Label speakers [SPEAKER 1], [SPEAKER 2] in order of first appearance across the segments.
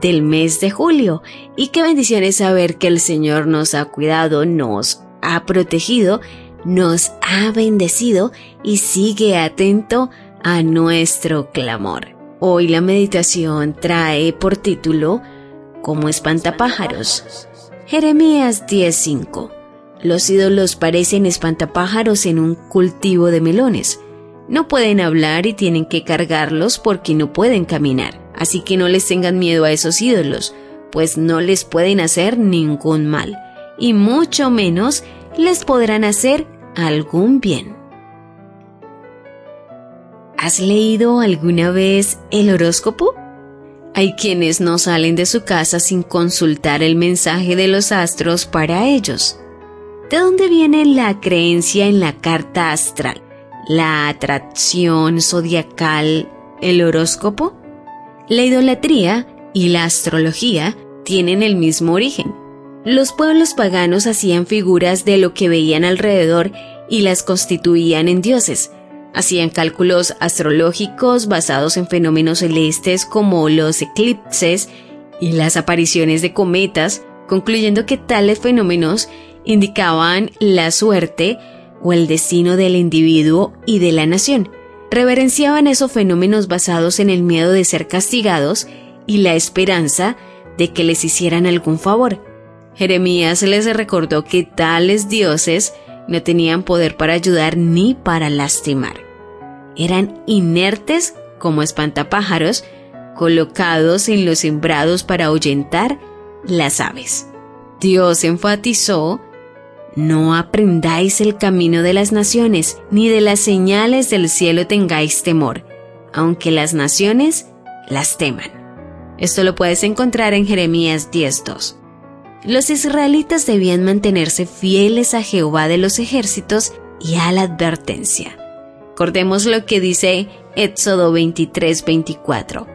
[SPEAKER 1] del mes de julio y qué bendición es saber que el Señor nos ha cuidado, nos ha protegido, nos ha bendecido y sigue atento a nuestro clamor. Hoy la meditación trae por título como espantapájaros. Jeremías 10:5. Los ídolos parecen espantapájaros en un cultivo de melones. No pueden hablar y tienen que cargarlos porque no pueden caminar. Así que no les tengan miedo a esos ídolos, pues no les pueden hacer ningún mal, y mucho menos les podrán hacer algún bien. ¿Has leído alguna vez el horóscopo? Hay quienes no salen de su casa sin consultar el mensaje de los astros para ellos. ¿De dónde viene la creencia en la carta astral, la atracción zodiacal, el horóscopo? La idolatría y la astrología tienen el mismo origen. Los pueblos paganos hacían figuras de lo que veían alrededor y las constituían en dioses. Hacían cálculos astrológicos basados en fenómenos celestes como los eclipses y las apariciones de cometas, concluyendo que tales fenómenos indicaban la suerte o el destino del individuo y de la nación reverenciaban esos fenómenos basados en el miedo de ser castigados y la esperanza de que les hicieran algún favor. Jeremías les recordó que tales dioses no tenían poder para ayudar ni para lastimar. Eran inertes como espantapájaros colocados en los sembrados para ahuyentar las aves. Dios enfatizó no aprendáis el camino de las naciones, ni de las señales del cielo tengáis temor, aunque las naciones las teman. Esto lo puedes encontrar en Jeremías 10.2. Los israelitas debían mantenerse fieles a Jehová de los ejércitos y a la advertencia. Recordemos lo que dice Éxodo 23:24.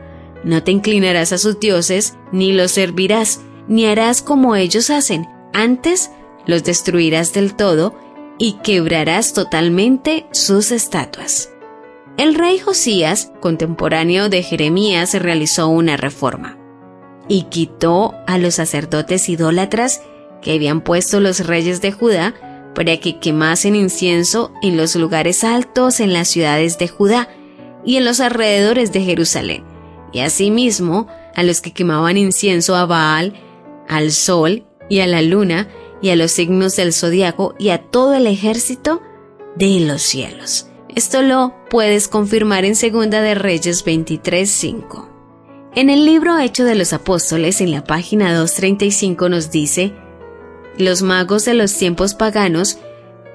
[SPEAKER 1] No te inclinarás a sus dioses, ni los servirás, ni harás como ellos hacen. Antes, los destruirás del todo y quebrarás totalmente sus estatuas. El rey Josías, contemporáneo de Jeremías, realizó una reforma y quitó a los sacerdotes idólatras que habían puesto los reyes de Judá para que quemasen incienso en los lugares altos en las ciudades de Judá y en los alrededores de Jerusalén, y asimismo a los que quemaban incienso a Baal, al sol y a la luna, y a los signos del zodiaco y a todo el ejército de los cielos. Esto lo puedes confirmar en Segunda de Reyes 23:5. En el libro Hecho de los Apóstoles, en la página 235 nos dice, los magos de los tiempos paganos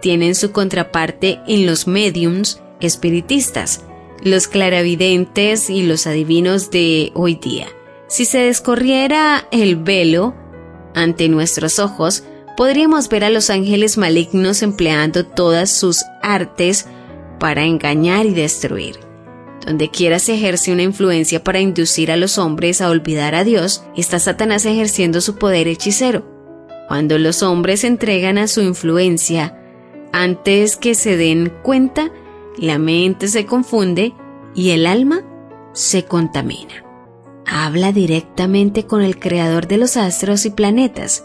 [SPEAKER 1] tienen su contraparte en los mediums espiritistas, los claravidentes y los adivinos de hoy día. Si se descorriera el velo ante nuestros ojos, podríamos ver a los ángeles malignos empleando todas sus artes para engañar y destruir. Donde quiera se ejerce una influencia para inducir a los hombres a olvidar a Dios, está Satanás ejerciendo su poder hechicero. Cuando los hombres entregan a su influencia, antes que se den cuenta, la mente se confunde y el alma se contamina. Habla directamente con el creador de los astros y planetas,